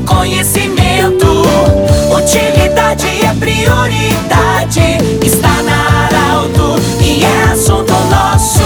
conhecimento. Utilidade é prioridade. Está na Arauto e é assunto nosso.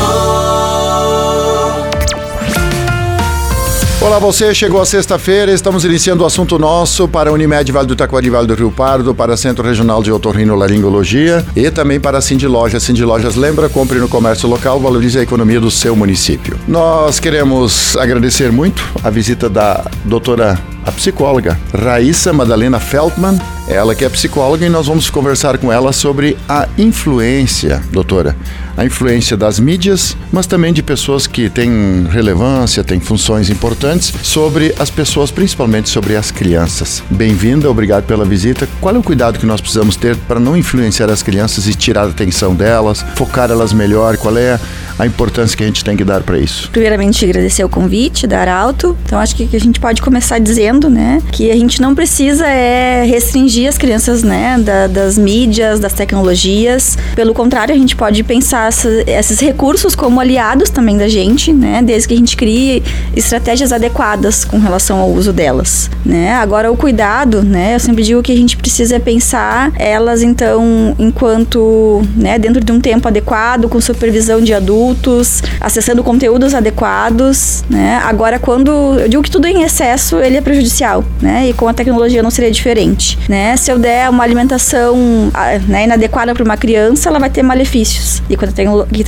Olá você, chegou a sexta-feira, estamos iniciando o assunto nosso para a Unimed Vale do Taquari, Vale do Rio Pardo, para Centro Regional de Otorrinolaringologia e também para a Cindy Lojas. Cindy Lojas lembra, compre no comércio local, valorize a economia do seu município. Nós queremos agradecer muito a visita da doutora a psicóloga Raíssa Madalena Feldman, ela que é psicóloga e nós vamos conversar com ela sobre a influência, doutora, a influência das mídias, mas também de pessoas que têm relevância, têm funções importantes sobre as pessoas, principalmente sobre as crianças. Bem-vinda, obrigado pela visita. Qual é o cuidado que nós precisamos ter para não influenciar as crianças e tirar a atenção delas, focar elas melhor? Qual é a importância que a gente tem que dar para isso? Primeiramente, agradecer o convite da Arauto. Então, acho que a gente pode começar dizendo, né, que a gente não precisa é restringir as crianças, né, da, das mídias, das tecnologias. Pelo contrário, a gente pode pensar essa, esses recursos como aliados também da gente, né, desde que a gente crie estratégias adequadas com relação ao uso delas, né. Agora, o cuidado, né, eu sempre digo que a gente precisa pensar elas, então, enquanto, né, dentro de um tempo adequado, com supervisão de adultos adultos, acessando conteúdos adequados, né? Agora, quando eu digo que tudo em excesso, ele é prejudicial, né? E com a tecnologia não seria diferente, né? Se eu der uma alimentação ah, né, inadequada para uma criança, ela vai ter malefícios. E com,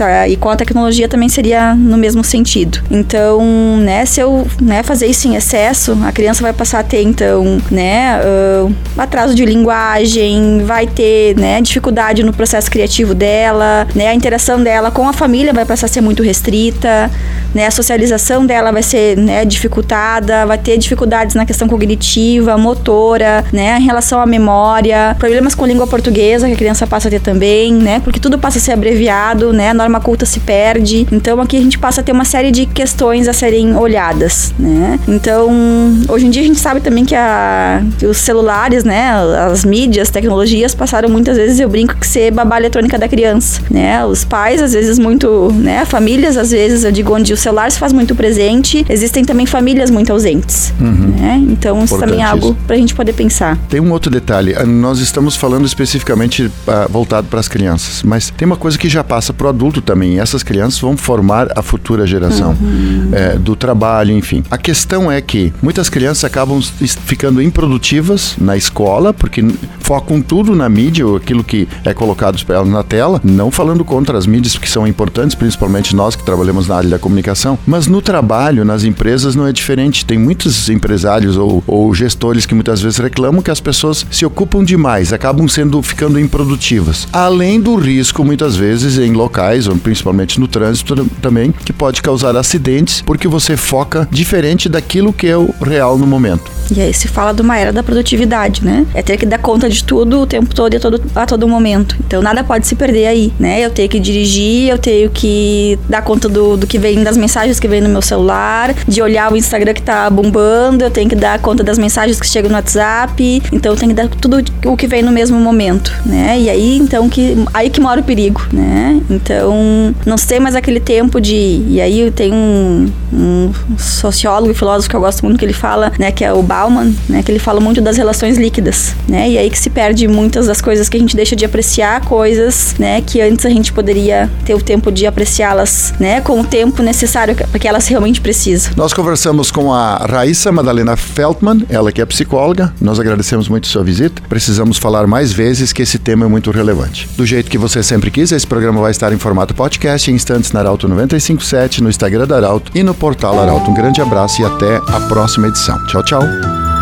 a e com a tecnologia também seria no mesmo sentido. Então, né, se eu né, fazer isso em excesso, a criança vai passar a ter, então, né, uh, atraso de linguagem, vai ter, né, dificuldade no processo criativo dela, né, a interação dela com a família vai passar a ser muito restrita, né? A socialização dela vai ser né, dificultada, vai ter dificuldades na questão cognitiva, motora, né? Em relação à memória, problemas com língua portuguesa que a criança passa a ter também, né? Porque tudo passa a ser abreviado, né? A norma culta se perde. Então aqui a gente passa a ter uma série de questões a serem olhadas, né? Então, hoje em dia a gente sabe também que, a, que os celulares, né? As mídias, tecnologias passaram muitas vezes, eu brinco, que ser babá eletrônica da criança, né? Os pais, às vezes, muito né? Famílias, às vezes, eu digo, onde o celular se faz muito presente, existem também famílias muito ausentes, uhum. né? Então, isso também é algo para a gente poder pensar. Tem um outro detalhe, nós estamos falando especificamente uh, voltado para as crianças, mas tem uma coisa que já passa para o adulto também, essas crianças vão formar a futura geração uhum. é, do trabalho, enfim. A questão é que muitas crianças acabam ficando improdutivas na escola, porque focam tudo na mídia, ou aquilo que é colocado na tela, não falando contra as mídias que são importantes, principalmente nós que trabalhamos na área da comunicação, mas no trabalho, nas empresas, não é diferente. Tem muitos empresários ou, ou gestores que muitas vezes reclamam que as pessoas se ocupam demais, acabam sendo ficando improdutivas. Além do risco, muitas vezes, em locais, ou principalmente no trânsito também, que pode causar acidentes, porque você foca diferente daquilo que é o real no momento. E aí se fala de uma era da produtividade, né? É ter que dar conta de tudo o tempo todo e a todo, a todo momento. Então nada pode se perder aí, né? Eu tenho que dirigir, eu tenho que dar conta do, do que vem, das mensagens que vem no meu celular, de olhar o Instagram que tá bombando, eu tenho que dar conta das mensagens que chegam no WhatsApp. Então eu tenho que dar tudo o que vem no mesmo momento, né? E aí então que aí que mora o perigo, né? Então não sei mais aquele tempo de e aí tem um, um sociólogo e filósofo que eu gosto muito que ele fala, né, que é o Bauman, né, que ele fala muito das relações líquidas, né? E aí que se perde muitas das coisas que a gente deixa de apreciar coisas, né, que antes a gente poderia ter o tempo de apreciá-las, né, com o tempo necessário para que elas realmente precisam. Nós conversamos com a Raíssa Madalena Feldman, ela que é psicóloga. Nós agradecemos muito sua visita. Precisamos falar mais vezes que esse tema é muito relevante. Do jeito que você sempre quis, esse programa vai estar em formato podcast em instantes na Arauto 957, no Instagram da Arauto e no portal Arauto. Um grande abraço e até a próxima edição. Tchau, tchau